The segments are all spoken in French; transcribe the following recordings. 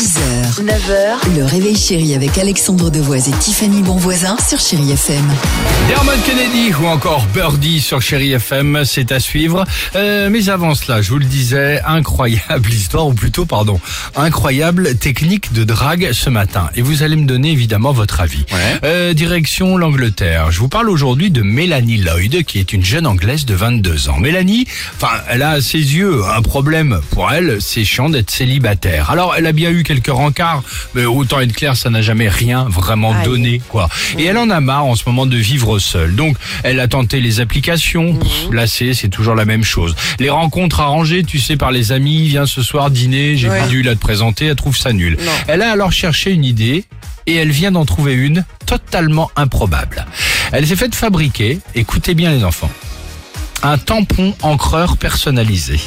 6h, 9h, le réveil chéri avec Alexandre Devoise et Tiffany Bonvoisin sur Chéri FM. Dermot Kennedy ou encore Birdie sur Chéri FM, c'est à suivre. Euh, mais avant cela, je vous le disais, incroyable histoire, ou plutôt, pardon, incroyable technique de drague ce matin. Et vous allez me donner évidemment votre avis. Euh, direction l'Angleterre. Je vous parle aujourd'hui de Mélanie Lloyd, qui est une jeune Anglaise de 22 ans. Mélanie, enfin, elle a à ses yeux un problème pour elle, c'est chiant d'être célibataire. Alors, elle a bien eu quelques rencarts, mais autant être clair, ça n'a jamais rien vraiment donné, quoi. Et elle en a marre en ce moment de vivre seule. Donc, elle a tenté les applications. Là, c'est, c'est toujours la même chose. Les rencontres arrangées, tu sais, par les amis, viens ce soir dîner, j'ai Ouais. pas dû la te présenter, elle trouve ça nul. Non. Elle a alors cherché une idée et elle vient d'en trouver une totalement improbable. Elle s'est faite fabriquer, écoutez bien les enfants, un tampon encreur personnalisé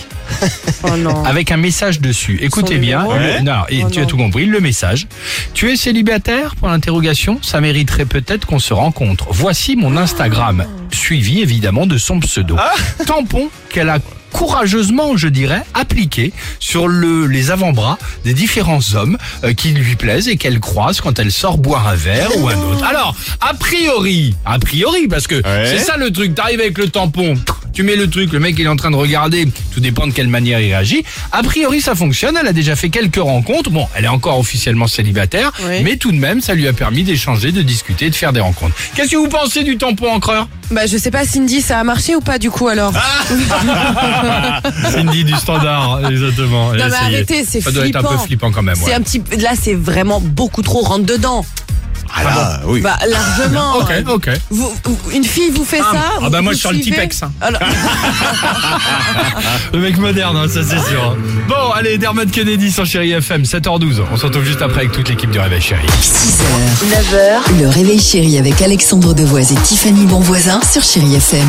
Oh non. avec un message dessus. Écoutez bien. numéro non, et Oh tu non. as tout compris. Le message. Tu es célibataire? Pour l'interrogation Ça mériterait peut-être qu'on se rencontre. Voici mon Instagram, suivi évidemment de son pseudo. Tampon qu'elle a courageusement, je dirais, appliqué sur le, les avant-bras des différents hommes euh, qui lui plaisent et qu'elle croise quand elle sort boire un verre ou un autre. Alors, a priori, a priori, parce que c'est ça le truc, t'arrives avec le tampon, tu mets le truc, le mec il est en train de regarder, tout dépend de quelle manière il réagit. A priori ça fonctionne, elle a déjà fait quelques rencontres, bon elle est encore officiellement célibataire, Oui. mais tout de même ça lui a permis d'échanger, de discuter, de faire des rencontres. Qu'est-ce que vous pensez du tampon encreur? Bah je sais pas Cindy, ça a marché ou pas du coup alors? Cindy du standard, exactement. Non mais arrêtez, c'est Ça doit être flippant. un peu flippant quand même. C'est Ouais. un petit là c'est vraiment beaucoup trop rentre dedans. Ah là, oui. Bah largement. Ok, ok. Vous, une fille vous fait ça ah vous- bah moi, je suis sur le suivez Tipex, hein. Alors, Le mec moderne, hein, ça c'est sûr. Bon, allez, Dermot Kennedy sur Chéri FM, 7h12. On se retrouve juste après avec toute l'équipe du Réveil Chéri. 6h, 9h, le réveil chéri avec Alexandre Devoise et Tiffany Bonvoisin sur Chéri FM.